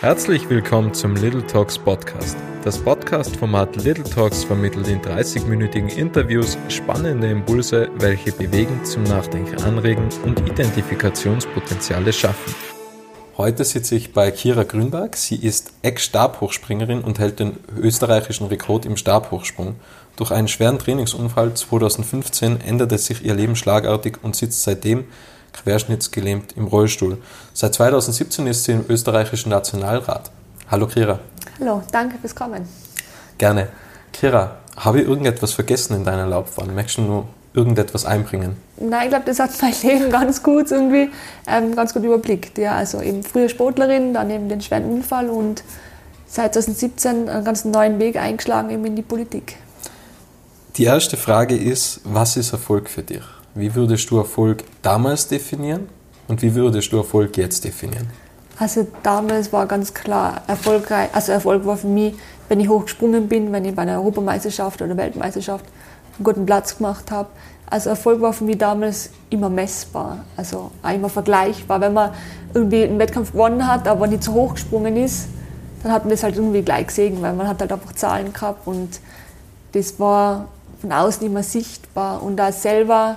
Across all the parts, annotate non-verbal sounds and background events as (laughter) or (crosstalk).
Herzlich willkommen zum Little Talks Podcast. Das Podcast-Format Little Talks vermittelt in 30-minütigen Interviews spannende Impulse, welche bewegend zum Nachdenken anregen und Identifikationspotenziale schaffen. Heute sitze ich bei Kira Grünberg. Sie ist Ex-Stabhochspringerin und hält den österreichischen Rekord im Stabhochsprung. Durch einen schweren Trainingsunfall 2015 änderte sich ihr Leben schlagartig und sitzt seitdem querschnittsgelähmt im Rollstuhl. Seit 2017 ist sie im österreichischen Nationalrat. Hallo Kira. Hallo, danke fürs Kommen. Gerne. Kira, habe ich irgendetwas vergessen in deiner Laufbahn? Möchtest du nur irgendetwas einbringen? Nein, ich glaube, das hat mein (laughs) Leben ganz gut irgendwie ähm, ganz gut überblickt. Ja, also eben früher Sportlerin, dann eben den schweren Unfall und seit 2017 einen ganz neuen Weg eingeschlagen eben in die Politik. Die erste Frage ist, was ist Erfolg für dich? Wie würdest du Erfolg damals definieren und wie würdest du Erfolg jetzt definieren? Also damals war ganz klar erfolgreich, also Erfolg war für mich, wenn ich hochgesprungen bin, wenn ich bei einer Europameisterschaft oder Weltmeisterschaft einen guten Platz gemacht habe. Also Erfolg war für mich damals immer messbar, also auch immer vergleichbar. Wenn man irgendwie einen Wettkampf gewonnen hat, aber nicht so hoch gesprungen ist, dann hat man das halt irgendwie gleich gesehen, weil man hat halt einfach Zahlen gehabt und das war von außen immer sichtbar und da selber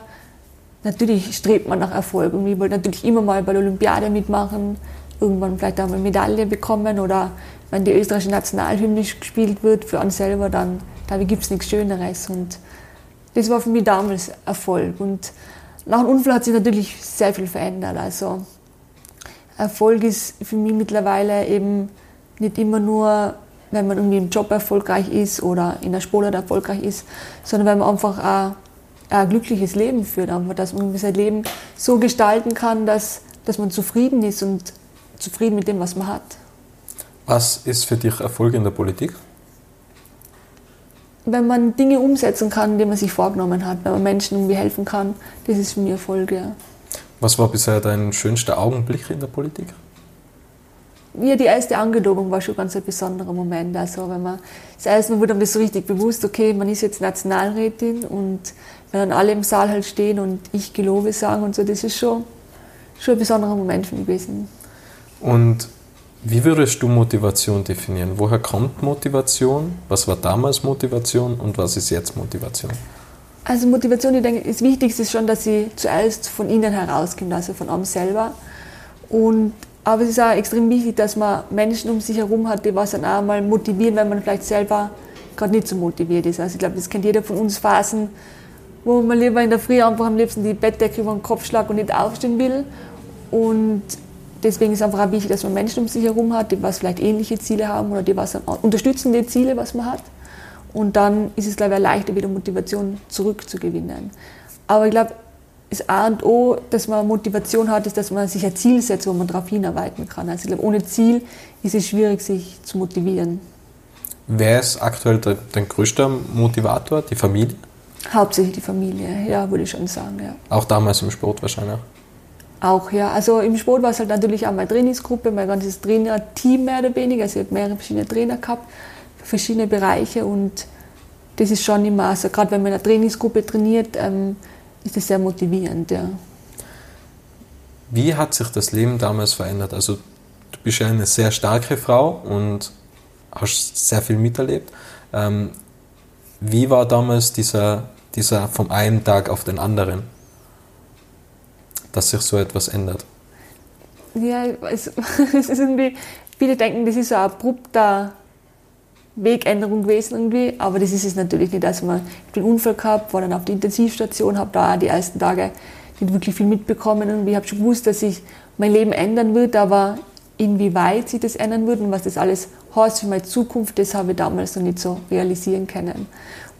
natürlich strebt man nach Erfolg und ich wollte natürlich immer mal bei der Olympiade mitmachen, irgendwann vielleicht auch eine Medaille bekommen oder wenn die österreichische Nationalhymne gespielt wird für einen selber, dann gibt es nichts Schöneres und das war für mich damals Erfolg und nach dem Unfall hat sich natürlich sehr viel verändert. Also Erfolg ist für mich mittlerweile eben nicht immer nur, wenn man irgendwie im Job erfolgreich ist oder in der Sportart erfolgreich ist, sondern wenn man einfach auch ein glückliches Leben führt, einfach, dass man sein Leben so gestalten kann, dass, dass man zufrieden ist und zufrieden mit dem, was man hat. Was ist für dich Erfolg in der Politik? Wenn man Dinge umsetzen kann, die man sich vorgenommen hat, wenn man Menschen irgendwie helfen kann, das ist für mich Erfolg, ja. Was war bisher dein schönster Augenblick in der Politik? Ja, die erste Angelobung war schon ganz ein besonderer Moment. Also wenn man das erste Mal wurde mir das so richtig bewusst, okay, man ist jetzt Nationalrätin und wenn dann alle im Saal halt stehen und ich Gelobe sagen und so, das ist schon, schon ein besonderer Moment für mich gewesen. Und wie würdest du Motivation definieren? Woher kommt Motivation? Was war damals Motivation und was ist jetzt Motivation? Also Motivation, ich denke, das Wichtigste ist schon, dass sie zuerst von innen herauskommt, also von einem selber. Und, aber es ist auch extrem wichtig, dass man Menschen um sich herum hat, die was dann auch mal motivieren, wenn man vielleicht selber gerade nicht so motiviert ist. Also ich glaube, das kennt jeder von uns Phasen, wo man lieber in der Früh einfach am liebsten die Bettdecke über den Kopf schlagt und nicht aufstehen will. Und deswegen ist es einfach auch wichtig, dass man Menschen um sich herum hat, die was vielleicht ähnliche Ziele haben oder die was unterstützende Ziele, was man hat. Und dann ist es, glaube ich, leichter, wieder Motivation zurückzugewinnen. Aber ich glaube, das A und O, dass man Motivation hat, ist, dass man sich ein Ziel setzt, wo man darauf hinarbeiten kann. Also ich glaube, ohne Ziel ist es schwierig, sich zu motivieren. Wer ist aktuell dein größter Motivator? Die Familie? Hauptsächlich die Familie, ja, würde ich schon sagen, ja. Auch damals im Sport wahrscheinlich? Auch, ja. Also im Sport war es halt natürlich auch meine Trainingsgruppe, mein ganzes Trainerteam mehr oder weniger. Also ich habe mehrere verschiedene Trainer gehabt verschiedene Bereiche und das ist schon immer, also gerade wenn man in einer Trainingsgruppe trainiert, ähm, ist das sehr motivierend, ja. Wie hat sich das Leben damals verändert? Also du bist ja eine sehr starke Frau und hast sehr viel miterlebt. Ähm, wie war damals dieser, dieser vom einen Tag auf den anderen, dass sich so etwas ändert? Ja, es, (laughs) es ist irgendwie, viele denken, das ist so ein abrupter Wegänderung gewesen irgendwie, aber das ist es natürlich nicht. Also man, ich einen Unfall gehabt, war dann auf der Intensivstation, habe da auch die ersten Tage nicht wirklich viel mitbekommen und ich habe schon gewusst, dass sich mein Leben ändern wird, aber inwieweit sich das ändern wird und was das alles heißt für meine Zukunft, das habe ich damals noch nicht so realisieren können.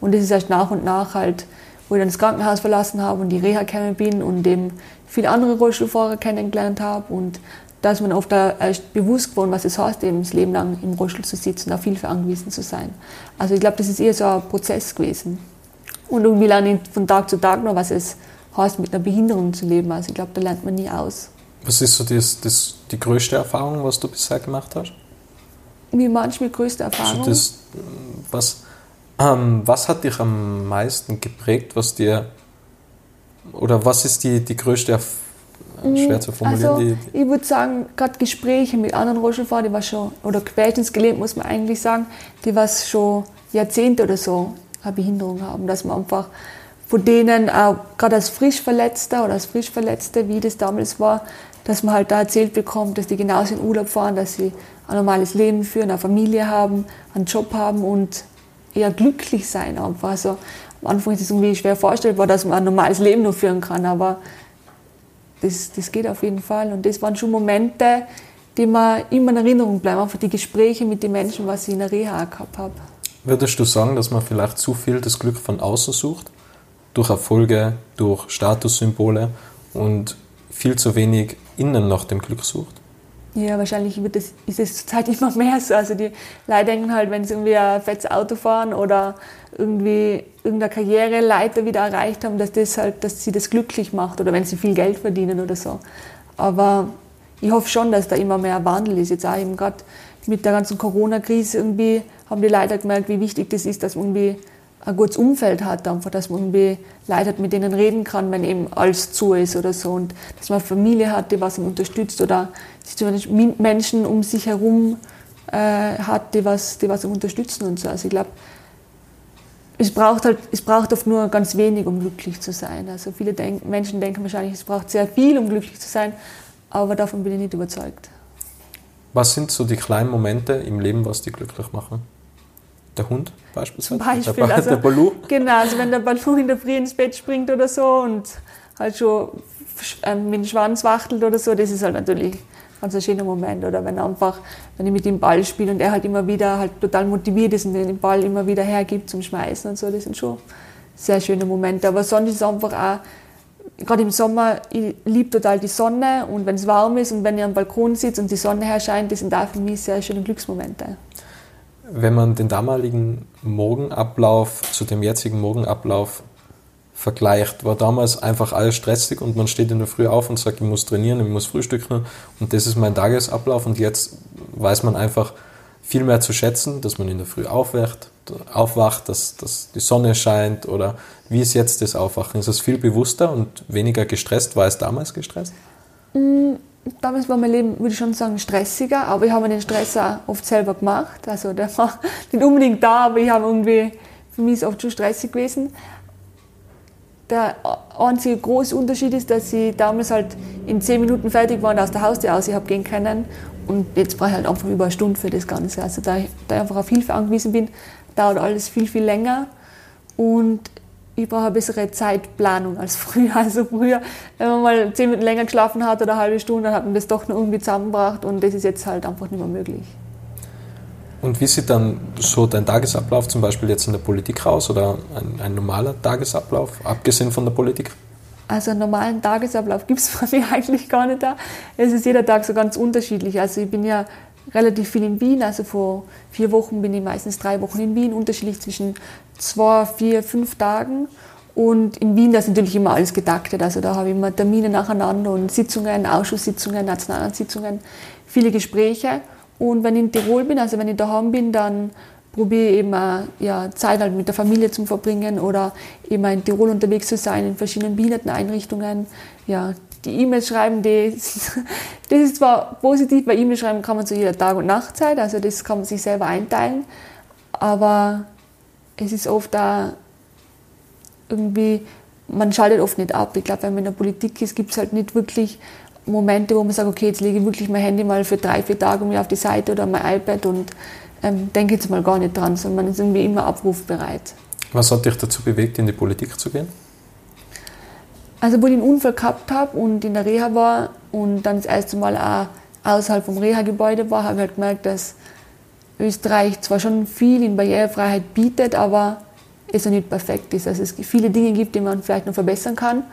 Und das ist erst nach und nach halt, wo ich dann das Krankenhaus verlassen habe und die Reha gekommen bin und eben viele andere Rollstuhlfahrer kennengelernt habe und da ist mir oft erst bewusst geworden, was es heißt, eben das Leben lang im Rollstuhl zu sitzen, auf Hilfe angewiesen zu sein. Also ich glaube, das ist eher so ein Prozess gewesen. Und irgendwie lerne ich von Tag zu Tag noch, was es heißt, mit einer Behinderung zu leben. Also ich glaube, da lernt man nie aus. Was ist so das, das, die größte Erfahrung, was du bisher gemacht hast? Wie manchmal größte Erfahrung? Also das, was, ähm, was hat dich am meisten geprägt, was dir, oder was ist die, die größte schwer zu formulieren. Also, die, ich würde sagen, gerade Gespräche mit anderen Rollstuhlfahrern, die war schon, oder quältens gelebt, muss man eigentlich sagen, die was schon Jahrzehnte oder so eine Behinderung haben, dass man einfach von denen, gerade als Frischverletzter oder als Frischverletzte, wie das damals war, dass man halt da erzählt bekommt, dass die genauso in Urlaub fahren, dass sie ein normales Leben führen, eine Familie haben, einen Job haben und eher glücklich sein einfach. Also am Anfang ist es irgendwie schwer vorstellbar, dass man ein normales Leben nur führen kann, aber das, das geht auf jeden Fall. Und das waren schon Momente, die mir immer in Erinnerung bleiben, einfach die Gespräche mit den Menschen, was ich in der Reha gehabt habe. Würdest du sagen, dass man vielleicht zu viel das Glück von außen sucht? Durch Erfolge, durch Statussymbole und viel zu wenig innen nach dem Glück sucht? Ja, wahrscheinlich wird das, ist es zurzeit immer mehr so. Also die Leute denken halt, wenn sie irgendwie ein fettes Auto fahren oder irgendwie irgendeine Karriereleiter wieder erreicht haben, dass das halt, dass sie das glücklich macht oder wenn sie viel Geld verdienen oder so. Aber ich hoffe schon, dass da immer mehr Wandel ist. Jetzt auch eben gerade mit der ganzen Corona-Krise irgendwie haben die Leute gemerkt, wie wichtig das ist, dass man irgendwie ein gutes Umfeld hat, einfach, dass man irgendwie Leute hat, mit denen reden kann, wenn eben alles zu ist oder so und dass man eine Familie hat, die was ihn unterstützt oder Menschen um sich herum äh, hat, die was, die was ihn unterstützen und so. Also ich glaube, es braucht halt, es braucht oft nur ganz wenig, um glücklich zu sein. Also viele denk Menschen denken wahrscheinlich, es braucht sehr viel, um glücklich zu sein, aber davon bin ich nicht überzeugt. Was sind so die kleinen Momente im Leben, was dich glücklich machen? Der Hund beispielsweise? Zum Beispiel. Der, also, der Balu? Genau, also wenn der Balu in der Früh ins Bett springt oder so und halt schon ähm, mit dem Schwanz wachtelt oder so, das ist halt natürlich ganz ein schöner Moment. Oder wenn einfach, wenn ich mit ihm Ball spiele und er halt immer wieder halt total motiviert ist und den Ball immer wieder hergibt zum Schmeißen und so, das sind schon sehr schöne Momente. Aber sonst ist es einfach auch, gerade im Sommer, ich liebe total die Sonne und wenn es warm ist und wenn ich am Balkon sitze und die Sonne herscheint, das sind auch für mich sehr schöne Glücksmomente wenn man den damaligen Morgenablauf zu dem jetzigen Morgenablauf vergleicht, war damals einfach alles stressig und man steht in der Früh auf und sagt, ich muss trainieren, ich muss frühstücken und das ist mein Tagesablauf und jetzt weiß man einfach viel mehr zu schätzen, dass man in der Früh aufwacht, aufwacht, dass, dass die Sonne scheint oder wie ist jetzt das Aufwachen? Ist es viel bewusster und weniger gestresst? War es damals gestresst? Mm damals war mein Leben, würde ich schon sagen, stressiger, aber ich habe den Stress auch oft selber gemacht. Also der war (laughs) nicht unbedingt da, aber ich habe irgendwie, für mich ist es oft schon stressig gewesen. Der einzige große Unterschied ist, dass ich damals halt in zehn Minuten fertig war und aus der Haustür aus ich habe gehen können. Und jetzt brauche ich halt einfach über eine Stunde für das Ganze. Also da ich, da ich einfach auf Hilfe angewiesen bin, dauert alles viel, viel länger. Und ich brauche eine bessere Zeitplanung als früher. (laughs) Also früher, wenn man mal zehn Minuten länger geschlafen hat oder eine halbe Stunde, dann hat man das doch noch irgendwie zusammengebracht und das ist jetzt halt einfach nicht mehr möglich. Und wie sieht dann so dein Tagesablauf zum Beispiel jetzt in der Politik aus oder ein, ein normaler Tagesablauf, abgesehen von der Politik? Also einen normalen Tagesablauf gibt es (laughs) bei mir eigentlich gar nicht da. Es ist jeder Tag so ganz unterschiedlich. Also ich bin ja relativ viel in Wien. Also vor vier Wochen bin ich meistens drei Wochen in Wien, unterschiedlich zwischen zwei, vier, fünf Tagen. Und in Wien, da ist natürlich immer alles getaktet. Also da habe ich immer Termine nacheinander und Sitzungen, Ausschusssitzungen, Nationalratssitzungen, viele Gespräche. Und wenn ich in Tirol bin, also wenn ich daheim bin, dann probiere ich eben ja, Zeit halt mit der Familie zu verbringen oder eben in Tirol unterwegs zu sein, in verschiedenen Behinderteneinrichtungen, ja, die E-Mails schreiben, die, (laughs) das ist zwar positiv, weil E-Mails schreiben kann man zu jeder Tag- und Nachtzeit, also das kann man sich selber einteilen, aber es ist oft da irgendwie, man schaltet oft nicht ab. Ich glaube, wenn man in der Politik ist, gibt es halt nicht wirklich Momente, wo man sagt, okay, jetzt lege ich wirklich mein Handy mal für drei, vier Tage mir auf die Seite oder mein iPad und ähm, denke jetzt mal gar nicht dran, sondern man ist irgendwie immer abrufbereit. Was hat dich dazu bewegt, in die Politik zu gehen? Also, wo ich einen Unfall gehabt habe und in der Reha war und dann das erste Mal auch außerhalb vom Reha-Gebäude war, habe ich halt gemerkt, dass Österreich zwar schon viel in Barrierefreiheit bietet, aber es noch nicht perfekt ist. Also es viele Dinge gibt, die man vielleicht noch verbessern kann.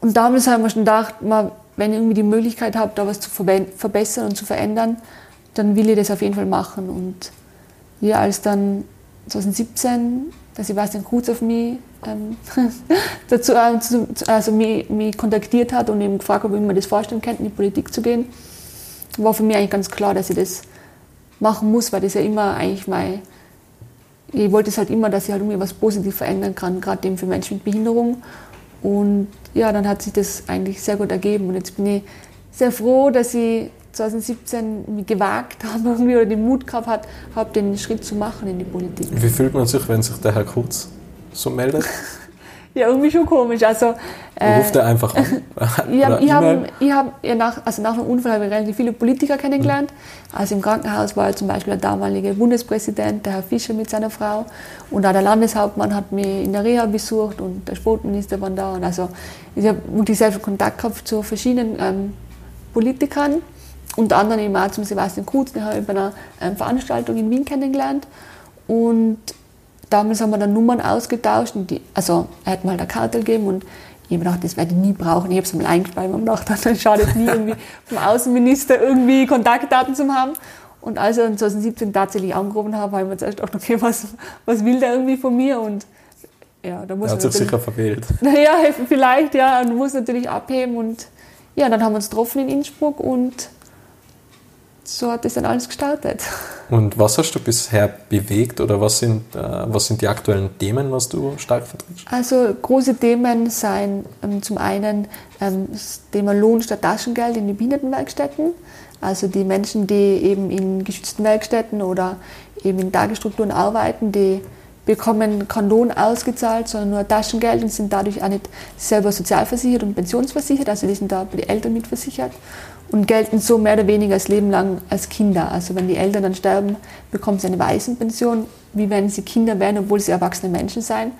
Und damals haben wir schon gedacht, wenn ich irgendwie die Möglichkeit habe, da was zu verbessern und zu verändern, dann will ich das auf jeden Fall machen. Und ja, als dann 2017 der Sebastian Kruz auf mich ähm, (laughs) dazu, äh, also mich, mich, kontaktiert hat und eben gefragt, ob ich mir das vorstellen könnte, in die Politik zu gehen, war für mich eigentlich ganz klar, dass ich das machen muss, weil das ja immer eigentlich mein, ich wollte es halt immer, dass ich halt irgendwie was positiv verändern kann, gerade eben für Menschen mit Behinderung. Und ja, dann hat sich das eigentlich sehr gut ergeben. Und jetzt bin ich sehr froh, dass ich 2017 mich gewagt (laughs) habe irgendwie oder den Mut gehabt habe, hab, den Schritt zu machen in die Politik. Wie fühlt man sich, wenn sich der Herr Kurz so meldet? (laughs) ja, irgendwie schon komisch. Also, äh, Ruft er einfach an? (laughs) ich habe ich hab, ich hab, ja, nach, also nach dem Unfall habe ich relativ viele Politiker kennengelernt. Mhm. Also im Krankenhaus war zum Beispiel der damalige Bundespräsident, der Herr Fischer mit seiner Frau. Und auch der Landeshauptmann hat mich in der Reha besucht und der Sportminister waren da. Und also ich habe wirklich sehr viel Kontakt gehabt zu verschiedenen ähm, Politikern. Unter anderem eben auch zum Sebastian Kurz, den habe ich bei einer ähm, Veranstaltung in Wien kennengelernt. Und damals haben wir dann Nummern ausgetauscht. Die, also er hat mal eine Karte gegeben und ich habe gedacht, das werde ich nie brauchen. Ich habe es mal eingespeichert und gedacht, (laughs) dann schadet nie irgendwie vom Außenminister irgendwie Kontaktdaten zu haben. Und als ich dann 2017 tatsächlich angerufen habe, habe ich mir zuerst gedacht, okay, was, was will der irgendwie von mir? Und ja, da muss er hat sich sicher verwählt. (laughs) Naja, vielleicht, ja. Und muss natürlich abheben. Und ja, dann haben wir uns getroffen in Innsbruck und so hat das dann alles gestartet. Und was hast du bisher bewegt oder was sind, äh, was sind die aktuellen Themen, was du stark vertrittst? Also große Themen seien ähm, zum einen ähm, das Thema Lohn statt Taschengeld in den Behindertenwerkstätten. Also die Menschen, die eben in geschützten Werkstätten oder eben in Tagesstrukturen arbeiten, die bekommen keinen Lohn ausgezahlt, sondern nur Taschengeld und sind dadurch auch nicht selber sozialversichert und pensionsversichert. Also die sind da bei den Eltern mitversichert und gelten so mehr oder weniger das Leben lang als Kinder. Also wenn die Eltern dann sterben, bekommen sie eine Waisenpension, wie wenn sie Kinder wären, obwohl sie erwachsene Menschen seien.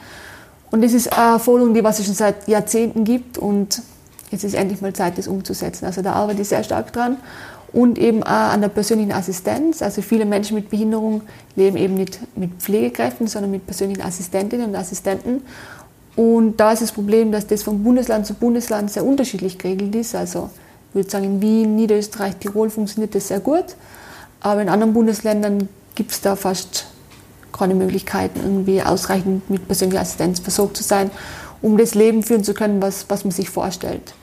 Und das ist eine Forderung, die was es schon seit Jahrzehnten gibt und jetzt ist endlich mal Zeit, das umzusetzen. Also da arbeite ich sehr stark dran und eben auch an der persönlichen Assistenz. Also viele Menschen mit Behinderung leben eben nicht mit Pflegekräften, sondern mit persönlichen Assistentinnen und Assistenten. Und da ist das Problem, dass das von Bundesland zu Bundesland sehr unterschiedlich geregelt ist. Also würde sagen, in Wien, Niederösterreich, Tirol funktioniert das sehr gut. Aber in anderen Bundesländern gibt es da fast keine Möglichkeiten, irgendwie ausreichend mit persönlicher Assistenz versorgt zu sein, um das Leben führen zu können, was, was man sich vorstellt.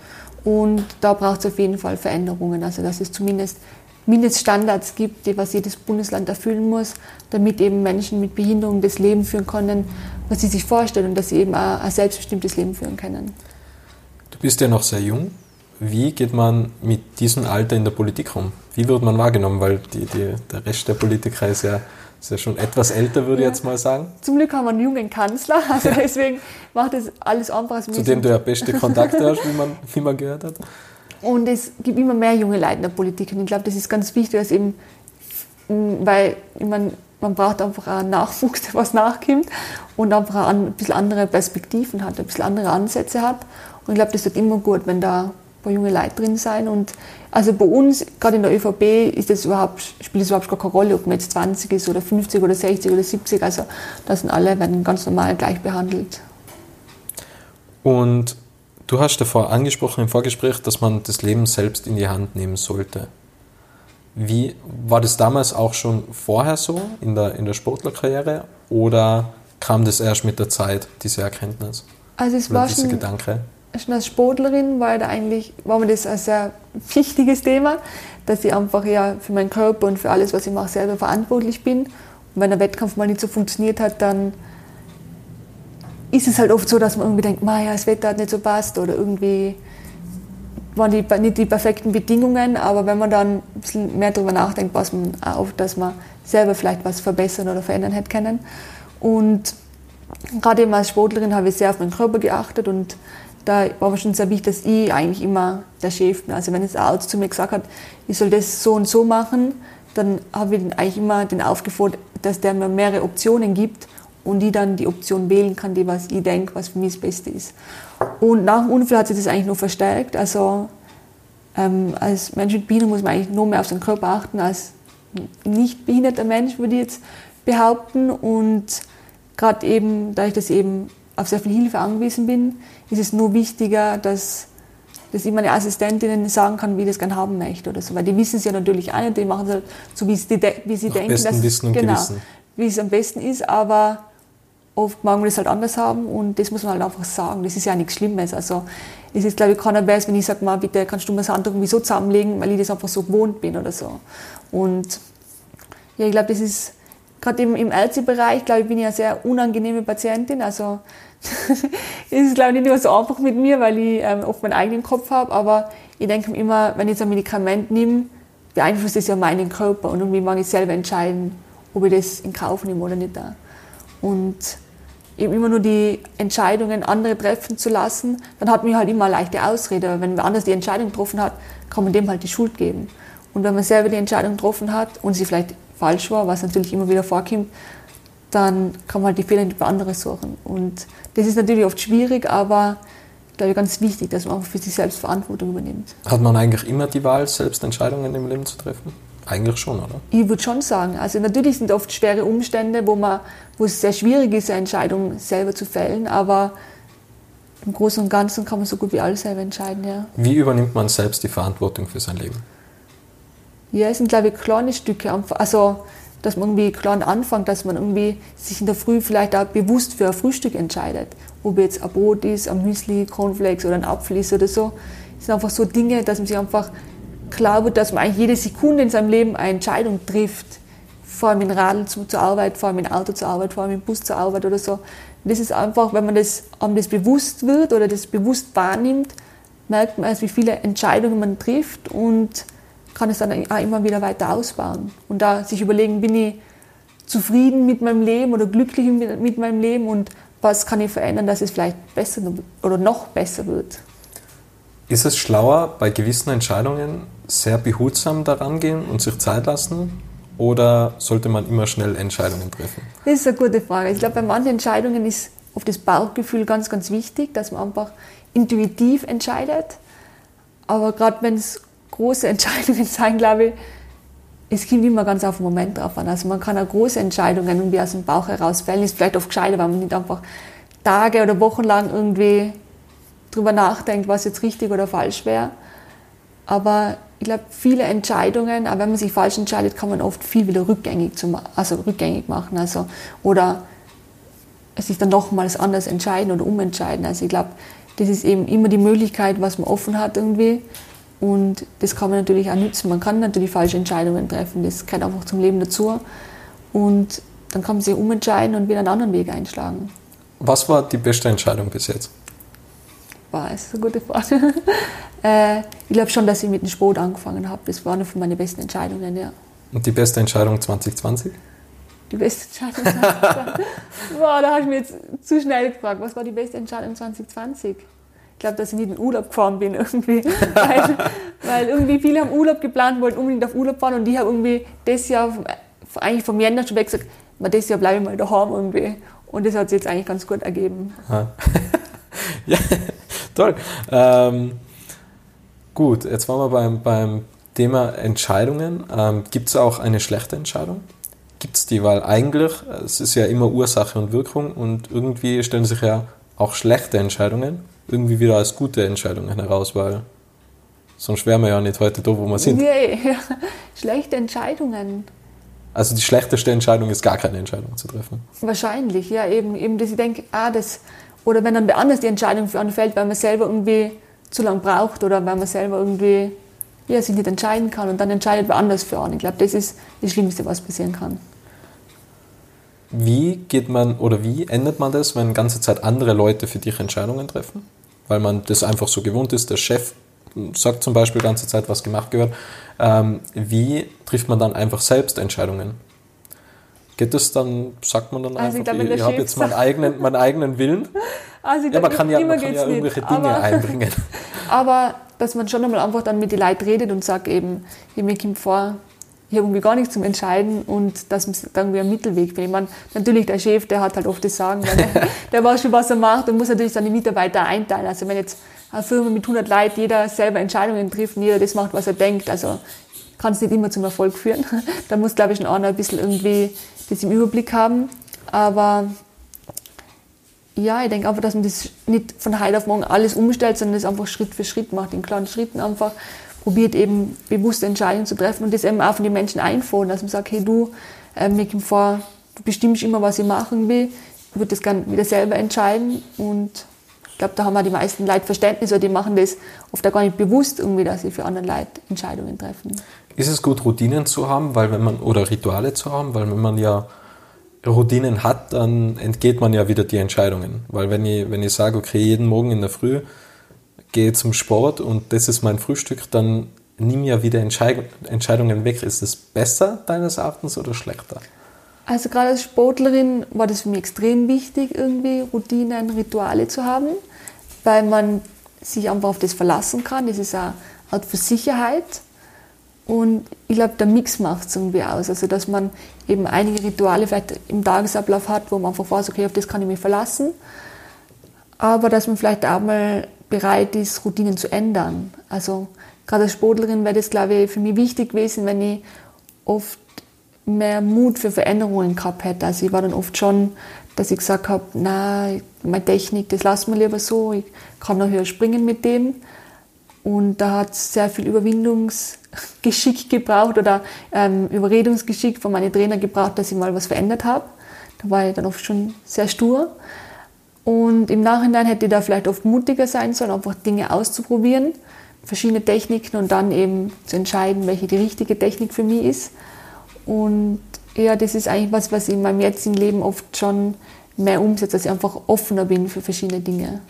Und da braucht es auf jeden Fall Veränderungen. Also dass es zumindest Mindeststandards gibt, die was jedes Bundesland erfüllen muss, damit eben Menschen mit Behinderung das Leben führen können, was sie sich vorstellen und dass sie eben auch ein selbstbestimmtes Leben führen können. Du bist ja noch sehr jung. Wie geht man mit diesem Alter in der Politik um? Wie wird man wahrgenommen? Weil die, die, der Rest der Politiker ist ja, ist ja schon etwas älter, würde ja. ich jetzt mal sagen. Zum Glück haben wir einen jungen Kanzler, (laughs) also ja. deswegen macht das alles einfach. Zu dem du ja beste Kontakte hast, (laughs) wie man, wie man gehört hat. Und es gibt immer mehr junge Leute in der Politik. Und ich glaube, das ist ganz wichtig, dass eben, weil ich meine, man braucht einfach einen Nachwuchs, der was nachkommt und einfach ein bisschen andere Perspektiven hat, ein bisschen andere Ansätze hat. Und ich glaube, das wird immer gut, wenn da paar junge Leute drin sein. Und also bei uns, gerade in der ÖVP, ist das überhaupt, spielt es überhaupt gar keine Rolle, ob man jetzt 20 ist oder 50 oder 60 oder 70. Also da sind alle werden ganz normal gleich behandelt. Und du hast davor angesprochen im Vorgespräch, dass man das Leben selbst in die Hand nehmen sollte. Wie war das damals auch schon vorher so in der, in der Sportlerkarriere oder kam das erst mit der Zeit, diese Erkenntnis? Also es war schon, Gedanke? Schon als Sportlerin war, da eigentlich, war mir das ein sehr wichtiges Thema, dass ich einfach ja für meinen Körper und für alles, was ich mache, selber verantwortlich bin. Und wenn der Wettkampf mal nicht so funktioniert hat, dann ist es halt oft so, dass man irgendwie denkt, ja, das Wetter hat nicht so passt oder irgendwie waren die, nicht die perfekten Bedingungen, aber wenn man dann ein bisschen mehr darüber nachdenkt, passt man auf, dass man selber vielleicht was verbessern oder verändern hätte können. Und gerade eben als Sportlerin habe ich sehr auf meinen Körper geachtet und da war schon sehr wichtig, dass ich eigentlich immer der Chef bin. Also wenn jetzt ein Arzt zu mir gesagt hat, ich soll das so und so machen, dann habe ich eigentlich immer den aufgefordert, dass der mir mehrere Optionen gibt und ich dann die Option wählen kann, die was ich denke, was für mich das Beste ist. Und nach dem Unfall hat sich das eigentlich noch verstärkt. Also ähm, als Mensch mit Behinderung muss man eigentlich noch mehr auf seinen Körper achten als nicht behinderter Mensch, würde ich jetzt behaupten. Und gerade eben, da ich das eben auf sehr viel Hilfe angewiesen bin, ist es nur wichtiger, dass, dass ich meine Assistentinnen sagen kann, wie ich das gerne haben möchte oder so. Weil die wissen es ja natürlich auch nicht, die machen es halt so, wie sie, wie sie denken, dass, Wissen und genau, Gewissen. wie es am besten ist, aber oft mag man das halt anders haben und das muss man halt einfach sagen. Das ist ja nichts Schlimmes. Also es ist, glaube ich, keiner besser, wenn ich sage, mal, bitte kannst du mir das Handtuch so zusammenlegen, weil ich das einfach so gewohnt bin oder so. Und ja, ich glaube, das ist gerade im, im Ärztebereich, glaube ich, bin ich eine sehr unangenehme Patientin. Also (laughs) es ist, glaube ich, nicht immer so einfach mit mir, weil ich ähm, oft meinen eigenen Kopf habe. Aber ich denke mir immer, wenn ich so ein Medikament nehme, beeinflusst das ja meinen Körper und irgendwie mag ich selber entscheiden, ob ich das in Kauf nehme oder nicht. Und eben immer nur die Entscheidungen andere treffen zu lassen, dann hat man halt immer eine leichte Ausrede. Wenn wer anders die Entscheidung getroffen hat, kann man dem halt die Schuld geben. Und wenn man selber die Entscheidung getroffen hat und sie vielleicht falsch war, was natürlich immer wieder vorkommt, dann kann man halt die Fehler nicht bei anderen suchen. Und das ist natürlich oft schwierig, aber glaube ich ganz wichtig, dass man auch für sich selbst Verantwortung übernimmt. Hat man eigentlich immer die Wahl, selbst Entscheidungen im Leben zu treffen? Eigentlich schon, oder? Ich würde schon sagen. Also natürlich sind oft schwere Umstände, wo, man, wo es sehr schwierig ist, eine Entscheidung selber zu fällen, aber im Großen und Ganzen kann man so gut wie alles selber entscheiden, ja. Wie übernimmt man selbst die Verantwortung für sein Leben? Ja, es sind, glaube ich, kleine Stücke. Also, dass man irgendwie klein anfängt, dass man irgendwie sich in der Früh vielleicht auch bewusst für ein Frühstück entscheidet. Ob jetzt ein Brot ist, ein Müsli, Cornflakes oder ein Apfel ist oder so. Das sind einfach so Dinge, dass man sich einfach klar wird, dass man eigentlich jede Sekunde in seinem Leben eine Entscheidung trifft. Vor allem in Radl zur Arbeit, vor allem in Auto zur Arbeit, vor allem im Bus zur Arbeit oder so. das ist einfach, wenn man das, einem das bewusst wird oder das bewusst wahrnimmt, merkt man erst, wie viele Entscheidungen man trifft und kann es dann auch immer wieder weiter ausbauen. Und da sich überlegen, bin ich zufrieden mit meinem Leben oder glücklich mit meinem Leben und was kann ich verändern, dass es vielleicht besser oder noch besser wird. Ist es schlauer, bei gewissen Entscheidungen sehr behutsam daran gehen und sich Zeit lassen? Oder sollte man immer schnell Entscheidungen treffen? Das ist eine gute Frage. Ich glaube, bei manchen Entscheidungen ist oft das Bauchgefühl ganz, ganz wichtig, dass man einfach intuitiv entscheidet. Aber gerade wenn es große Entscheidungen sein, glaube ich, es kommt immer ganz auf den Moment drauf an. Also man kann auch große Entscheidungen irgendwie aus dem Bauch heraus fällen. Ist vielleicht oft gescheiter, weil man nicht einfach Tage oder Wochen lang irgendwie drüber nachdenkt, was jetzt richtig oder falsch wäre. Aber ich glaube, viele Entscheidungen, auch wenn man sich falsch entscheidet, kann man oft viel wieder rückgängig, zu, also rückgängig machen. Also, oder sich dann nochmals anders entscheiden oder umentscheiden. Also ich glaube, das ist eben immer die Möglichkeit, was man offen hat irgendwie. Und das kann man natürlich auch nutzen. Man kann natürlich falsche Entscheidungen treffen. Das gehört einfach zum Leben dazu. Und dann kann man sich umentscheiden und wieder einen anderen Weg einschlagen. Was war die beste Entscheidung bis jetzt? War es eine gute Frage. (laughs) äh, ich glaube schon, dass ich mit dem Sport angefangen habe. Das war eine von meinen besten Entscheidungen, ja. Und die beste Entscheidung 2020? Die beste Entscheidung 2020? (laughs) Boah, da hast du mich jetzt zu schnell gefragt. Was war die beste Entscheidung 2020? Ich glaube, dass ich nicht in Urlaub gefahren bin irgendwie. (laughs) weil, weil, irgendwie viele haben Urlaub geplant, wollten unbedingt auf Urlaub fahren und die haben irgendwie das Jahr, eigentlich vom Jänner schon weg gesagt, das Jahr bleibe ich mal daheim irgendwie. Und das hat sich jetzt eigentlich ganz gut ergeben. (laughs) ja, toll. Ähm, gut, jetzt waren wir beim, beim Thema Entscheidungen. Ähm, Gibt es auch eine schlechte Entscheidung? Gibt es die? Weil eigentlich, es ist ja immer Ursache und Wirkung und irgendwie stellen sich ja auch schlechte Entscheidungen irgendwie wieder als gute Entscheidungen heraus, weil sonst wären wir ja nicht heute da, wo wir sind. Nee, ja. (laughs) Schlechte Entscheidungen. Also die schlechteste Entscheidung ist gar keine Entscheidung zu treffen. Wahrscheinlich, ja, eben, eben dass ich denke, ah, das, oder wenn dann wer anders die Entscheidung für einen fällt, weil man selber irgendwie zu lange braucht oder weil man selber irgendwie ja, sich nicht entscheiden kann und dann entscheidet wer anders für einen. Ich glaube, das ist das Schlimmste, was passieren kann. Wie geht man oder wie ändert man das, wenn ganze Zeit andere Leute für dich Entscheidungen treffen? Weil man das einfach so gewohnt ist, der Chef sagt zum Beispiel ganze Zeit, was gemacht gehört. Ähm, wie trifft man dann einfach selbst Entscheidungen? Geht das dann, sagt man dann also einfach, ich, ich, ich habe jetzt meinen eigenen, meinen eigenen Willen? (laughs) Also ja, man kann ja, man kann ja irgendwelche nicht, Dinge aber, einbringen. (laughs) Aber dass man schon einmal einfach dann mit den Leuten redet und sagt eben, mir kommt vor, ich habe irgendwie gar nichts zum Entscheiden und dass man dann irgendwie einen Mittelweg findet. Man, natürlich, der Chef, der hat halt oft das Sagen, der, (laughs) der weiß schon, was er macht und muss natürlich seine Mitarbeiter einteilen. Also wenn jetzt eine Firma mit 100 Leuten jeder selber Entscheidungen trifft und jeder das macht, was er denkt, also kann es nicht immer zum Erfolg führen. (laughs) da muss, glaube ich, schon einer ein bisschen irgendwie das im Überblick haben. Aber ja, ich denke einfach, dass man das nicht von heute auf morgen alles umstellt, sondern das einfach Schritt für Schritt macht, in kleinen Schritten einfach probiert eben bewusste Entscheidungen zu treffen und das eben auch von den Menschen einfordern, dass man sagt, hey du, äh, mir kommt vor, du bestimmst immer, was ich machen will, ich würde das gerne wieder selber entscheiden und ich glaube, da haben auch die meisten Leute Verständnis, weil die machen das oft auch gar nicht bewusst, irgendwie, dass sie für andere Leute Entscheidungen treffen. Ist es gut, Routinen zu haben, weil wenn man oder Rituale zu haben, weil wenn man ja Routinen hat, dann entgeht man ja wieder die Entscheidungen. Weil wenn ich, wenn ich sage, okay, jeden Morgen in der Früh gehe zum Sport und das ist mein Frühstück, dann nimm ja wieder Entscheidungen weg. Ist es besser deines Erachtens oder schlechter? Also gerade als Sportlerin war das für mich extrem wichtig, irgendwie Routinen, Rituale zu haben, weil man sich einfach auf das verlassen kann. Das ist eine Art für Sicherheit. Und ich glaube, der Mix macht es irgendwie aus. Also, dass man eben einige Rituale vielleicht im Tagesablauf hat, wo man einfach weiß, okay, auf das kann ich mich verlassen. Aber dass man vielleicht auch mal bereit ist, Routinen zu ändern. Also, gerade als Sportlerin wäre das, glaube ich, für mich wichtig gewesen, wenn ich oft mehr Mut für Veränderungen gehabt hätte. Also, ich war dann oft schon, dass ich gesagt habe, na, meine Technik, das lassen wir lieber so, ich kann noch höher springen mit dem. Und da hat es sehr viel Überwindungsgeschick (laughs) gebraucht oder ähm, Überredungsgeschick von meinen Trainern gebraucht, dass ich mal was verändert habe. Da war ich dann oft schon sehr stur. Und im Nachhinein hätte ich da vielleicht oft mutiger sein sollen, einfach Dinge auszuprobieren, verschiedene Techniken und dann eben zu entscheiden, welche die richtige Technik für mich ist. Und ja, das ist eigentlich was, was ich in meinem jetzigen Leben oft schon mehr umsetze, dass ich einfach offener bin für verschiedene Dinge.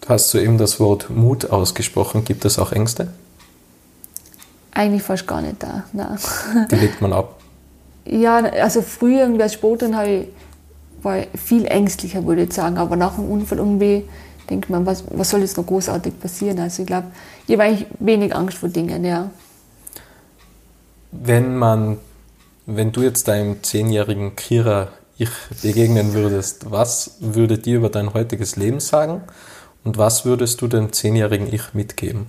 Du hast soeben das Wort Mut ausgesprochen. Gibt es auch Ängste? Eigentlich fast gar nicht da. Nein. Die legt man ab. Ja, also früher irgendwie als Sportlerin ich, war viel ängstlicher, würde ich sagen. Aber nach dem Unfall irgendwie denkt man, was, was soll jetzt noch großartig passieren? Also ich glaube, ich habe eigentlich wenig Angst vor Dingen, ja. Wenn man, wenn du jetzt deinem zehnjährigen Kira ich begegnen würdest, was würde dir über dein heutiges Leben sagen? Und was würdest du dem zehnjährigen Ich mitgeben?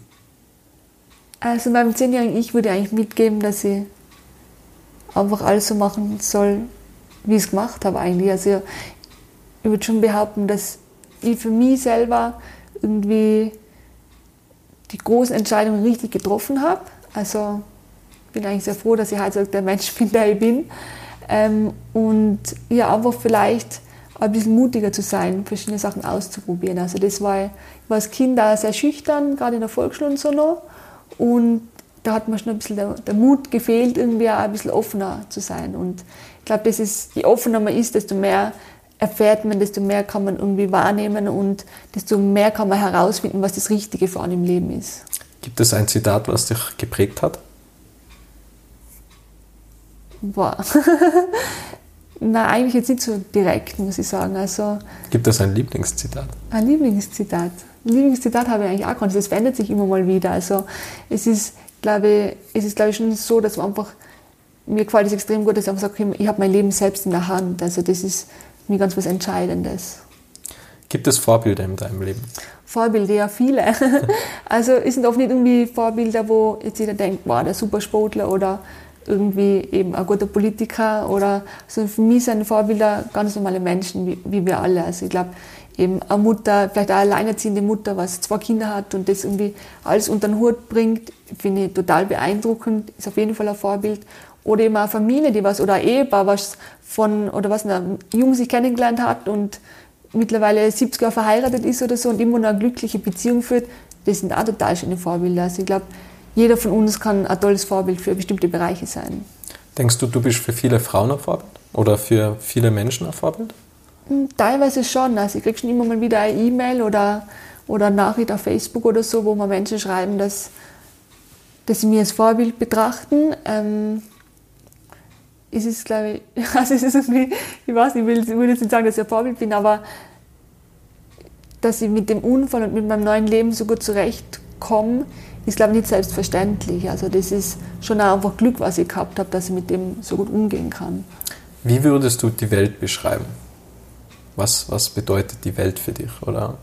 Also meinem zehnjährigen Ich würde ich eigentlich mitgeben, dass ich einfach alles so machen soll, wie ich es gemacht habe eigentlich. Also ich würde schon behaupten, dass ich für mich selber irgendwie die großen Entscheidungen richtig getroffen habe. Also bin eigentlich sehr froh, dass ich heute der Mensch bin, der ich bin. Ähm, und ja, einfach vielleicht ein bisschen mutiger zu sein, verschiedene Sachen auszuprobieren. Also das war, ich war als Kind auch sehr schüchtern, gerade in der Volksschule und so noch. Und da hat mir schon ein bisschen der, der, Mut gefehlt, irgendwie auch ein bisschen offener zu sein. Und ich glaube, das ist, je offener man ist, desto mehr erfährt man, desto mehr kann man irgendwie wahrnehmen und desto mehr kann man herausfinden, was das Richtige für einen im Leben ist. Gibt es ein Zitat, was dich geprägt hat? Boah. (laughs) Na, eigentlich jetzt nicht so direkt, muss ich sagen. Also, Gibt es ein Lieblingszitat? Ein Lieblingszitat. Ein Lieblingszitat habe ich eigentlich auch gar Es verändert sich immer mal wieder. Also es ist, glaube ich, es ist, glaube ich, schon so, dass man einfach, mir gefällt es extrem gut, dass ich einfach sage, ich habe mein Leben selbst in der Hand. Also das ist mir ganz was Entscheidendes. Gibt es Vorbilder in deinem Leben? Vorbilder, ja, viele. (laughs) also es sind oft nicht irgendwie Vorbilder, wo jetzt jeder denkt, wow, der Supersportler oder irgendwie eben ein guter Politiker oder so für mich sind Vorbilder ganz normale Menschen wie, wie wir alle. Also ich glaube, eben eine Mutter, vielleicht eine alleinerziehende Mutter, was zwei Kinder hat und das irgendwie alles unter den Hut bringt, finde ich total beeindruckend, ist auf jeden Fall ein Vorbild. Oder eben eine Familie, die was, oder ein Ehepaar, was von, oder was Jung sich kennengelernt hat und mittlerweile 70 Jahre verheiratet ist oder so und immer noch eine glückliche Beziehung führt, das sind auch total schöne Vorbilder. Also ich glaube, jeder von uns kann ein tolles Vorbild für bestimmte Bereiche sein. Denkst du, du bist für viele Frauen ein Vorbild? Oder für viele Menschen ein Vorbild? Teilweise schon. Also ich kriege schon immer mal wieder eine E-Mail oder, oder eine Nachricht auf Facebook oder so, wo mir Menschen schreiben, dass, dass sie mich als Vorbild betrachten. Ähm, es ist, glaube ich, (laughs) also es ist irgendwie, ich weiß nicht, ich will jetzt nicht sagen, dass ich ein Vorbild bin, aber dass ich mit dem Unfall und mit meinem neuen Leben so gut zurechtkomme, ist, glaube ich, nicht selbstverständlich. Also das ist schon einfach Glück, was ich gehabt habe, dass ich mit dem so gut umgehen kann. Wie würdest du die Welt beschreiben? Was, was bedeutet die Welt für dich? Oder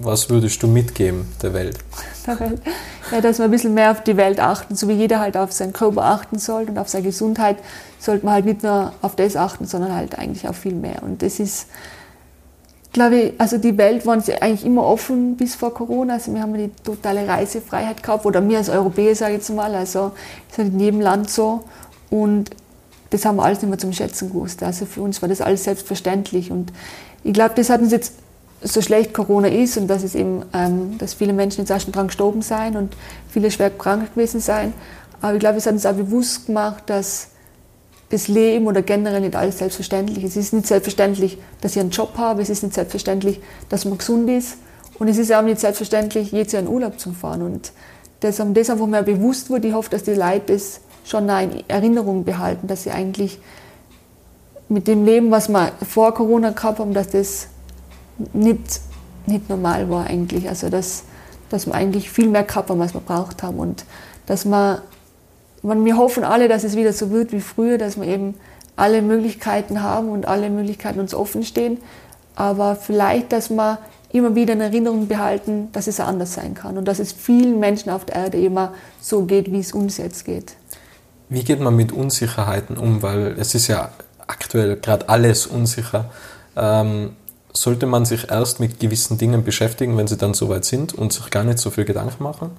was würdest du mitgeben der Welt? Der Welt. Ja, dass man ein bisschen mehr auf die Welt achten, so wie jeder halt auf seinen Körper achten sollte und auf seine Gesundheit, sollte man halt nicht nur auf das achten, sondern halt eigentlich auf viel mehr. Und das ist, glaube ich, also die Welt war eigentlich immer offen bis vor Corona. Also wir haben die totale Reisefreiheit gehabt, oder wir als Europäer, sage ich jetzt mal. Also ist halt in jedem Land so. Und das haben wir alles nicht mehr zum Schätzen gewusst. Also für uns war das alles selbstverständlich. Und ich glaube, das hat uns jetzt so schlecht Corona ist und dass es eben, ähm, dass viele Menschen jetzt auch schon dran gestorben sein und viele schwer krank gewesen sein. Aber ich glaube, es hat uns auch bewusst gemacht, dass das Leben oder generell nicht alles selbstverständlich. Es ist nicht selbstverständlich, dass ich einen Job habe, es ist nicht selbstverständlich, dass man gesund ist und es ist auch nicht selbstverständlich, jetzt in Urlaub zu fahren. Und einem das einfach mehr bewusst wurde, ich hoffe, dass die Leute das schon in Erinnerung behalten, dass sie eigentlich mit dem Leben, was wir vor Corona gehabt haben, dass das nicht, nicht normal war eigentlich. Also dass, dass wir eigentlich viel mehr gehabt haben, als wir braucht haben. Und dass man, man, wir hoffen alle, dass es wieder so wird wie früher, dass wir eben alle Möglichkeiten haben und alle Möglichkeiten uns offen stehen. Aber vielleicht, dass wir immer wieder in Erinnerung behalten, dass es anders sein kann und dass es vielen Menschen auf der Erde immer so geht, wie es uns jetzt geht. Wie geht man mit Unsicherheiten um? Weil es ist ja aktuell gerade alles unsicher. Ähm, sollte man sich erst mit gewissen Dingen beschäftigen, wenn sie dann soweit sind und sich gar nicht so viel Gedanken machen?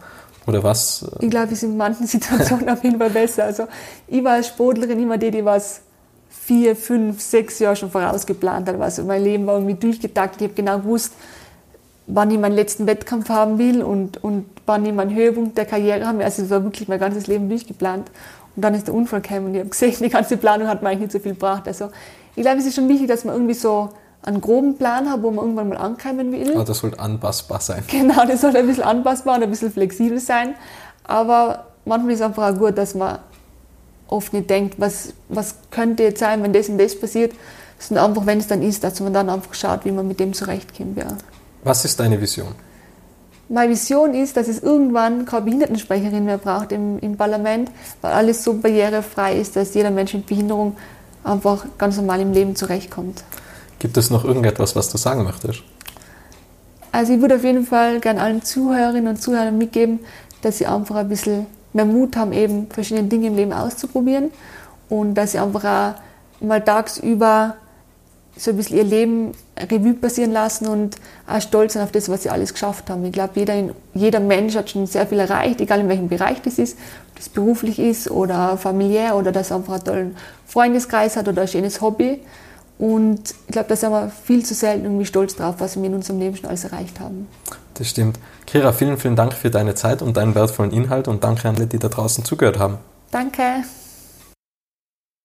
Oder was? Ich glaube, es ist in manchen (laughs) Situationen auf jeden Fall besser. Also ich war als Sportlerin immer die, die was vier, fünf, sechs Jahre schon vorausgeplant hat. Also mein Leben war irgendwie durchgedacht. Ich habe genau gewusst, wann ich meinen letzten Wettkampf haben will und, und wann ich meinen Höhepunkt der Karriere haben will. Also es war wirklich mein ganzes Leben durchgeplant. Und dann ist der Unfall gekommen und ich habe gesehen, die ganze Planung hat mir eigentlich nicht so viel gebracht. Also ich glaube, es ist schon wichtig, dass man irgendwie so einen groben Plan hat, wo man irgendwann mal ankommen will. Aber das sollte anpassbar sein. (laughs) Genau, das sollte ein bisschen anpassbar und ein bisschen flexibel sein. Aber manchmal ist es einfach auch gut, dass man oft nicht denkt, was, was könnte jetzt sein, wenn das und das passiert, sondern einfach, wenn es dann ist, dass man dann einfach schaut, wie man mit dem zurechtkommt. Ja. Was ist deine Vision? Meine Vision ist, dass es irgendwann keine Behindertensprecherin mehr braucht im, im Parlament, weil alles so barrierefrei ist, dass jeder Mensch mit Behinderung einfach ganz normal im Leben zurechtkommt. Gibt es noch irgendetwas, was du sagen möchtest? Also ich würde auf jeden Fall gerne allen Zuhörerinnen und Zuhörern mitgeben, dass sie einfach ein bisschen mehr Mut haben, eben verschiedene Dinge im Leben auszuprobieren und dass sie einfach auch mal tagsüber so ein bisschen ihr Leben Revue passieren lassen und auch stolz sind auf das, was sie alles geschafft haben. Ich glaube, jeder, jeder Mensch hat schon sehr viel erreicht, egal in welchem Bereich das ist, ob das beruflich ist oder familiär oder dass er einfach einen tollen Freundeskreis hat oder ein schönes Hobby. Und ich glaube, da sind wir viel zu selten irgendwie stolz drauf, was wir in unserem Leben schon alles erreicht haben. Das stimmt. Kira, vielen, vielen Dank für deine Zeit und deinen wertvollen Inhalt und danke an alle, die da draußen zugehört haben. Danke.